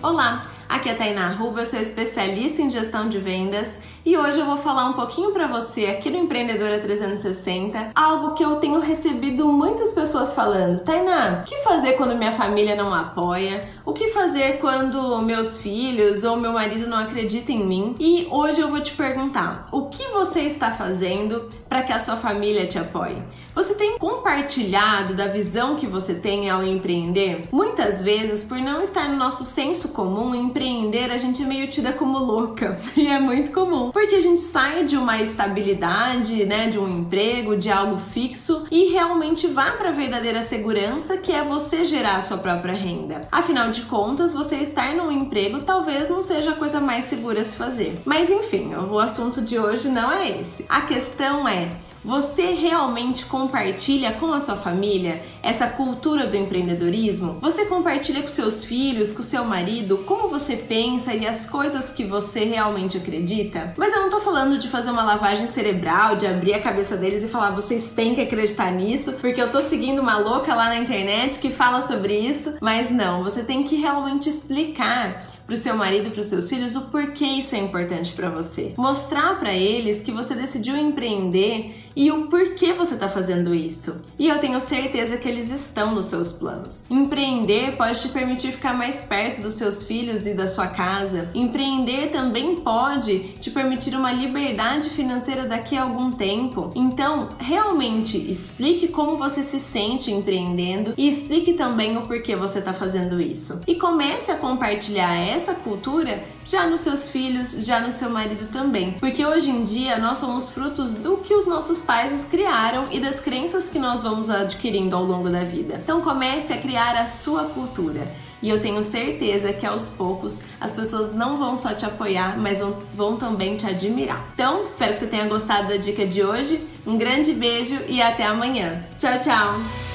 Olá, aqui é a Tainá Ruba, eu sou especialista em gestão de vendas e hoje eu vou falar um pouquinho para você aqui no Empreendedora 360, algo que eu tenho recebido muitas pessoas falando. Tainá, o que fazer quando minha família não apoia? O que fazer quando meus filhos ou meu marido não acreditam em mim? E hoje eu vou te perguntar: o que você está fazendo para que a sua família te apoie? Você tem compartilhado da visão que você tem ao empreender? Muitas vezes, por não estar no nosso senso comum, empreender a gente é meio tida como louca. E é muito comum. Porque a gente sai de uma estabilidade, né, de um emprego, de algo fixo e realmente vai para a verdadeira segurança, que é você gerar a sua própria renda. Afinal de contas, você estar num emprego talvez não seja a coisa mais segura a se fazer. Mas enfim, o assunto de hoje não é esse. A questão é você realmente compartilha com a sua família essa cultura do empreendedorismo? Você compartilha com seus filhos, com seu marido, como você pensa e as coisas que você realmente acredita? Mas eu não tô falando de fazer uma lavagem cerebral, de abrir a cabeça deles e falar vocês têm que acreditar nisso, porque eu tô seguindo uma louca lá na internet que fala sobre isso, mas não, você tem que realmente explicar para o seu marido e para os seus filhos o porquê isso é importante para você. Mostrar para eles que você decidiu empreender e o porquê você está fazendo isso. E eu tenho certeza que eles estão nos seus planos. Empreender pode te permitir ficar mais perto dos seus filhos e da sua casa. Empreender também pode te permitir uma liberdade financeira daqui a algum tempo. Então, realmente explique como você se sente empreendendo e explique também o porquê você está fazendo isso. E comece a compartilhar essa essa cultura já nos seus filhos, já no seu marido também. Porque hoje em dia nós somos frutos do que os nossos pais nos criaram e das crenças que nós vamos adquirindo ao longo da vida. Então comece a criar a sua cultura. E eu tenho certeza que aos poucos as pessoas não vão só te apoiar, mas vão, vão também te admirar. Então, espero que você tenha gostado da dica de hoje. Um grande beijo e até amanhã. Tchau, tchau!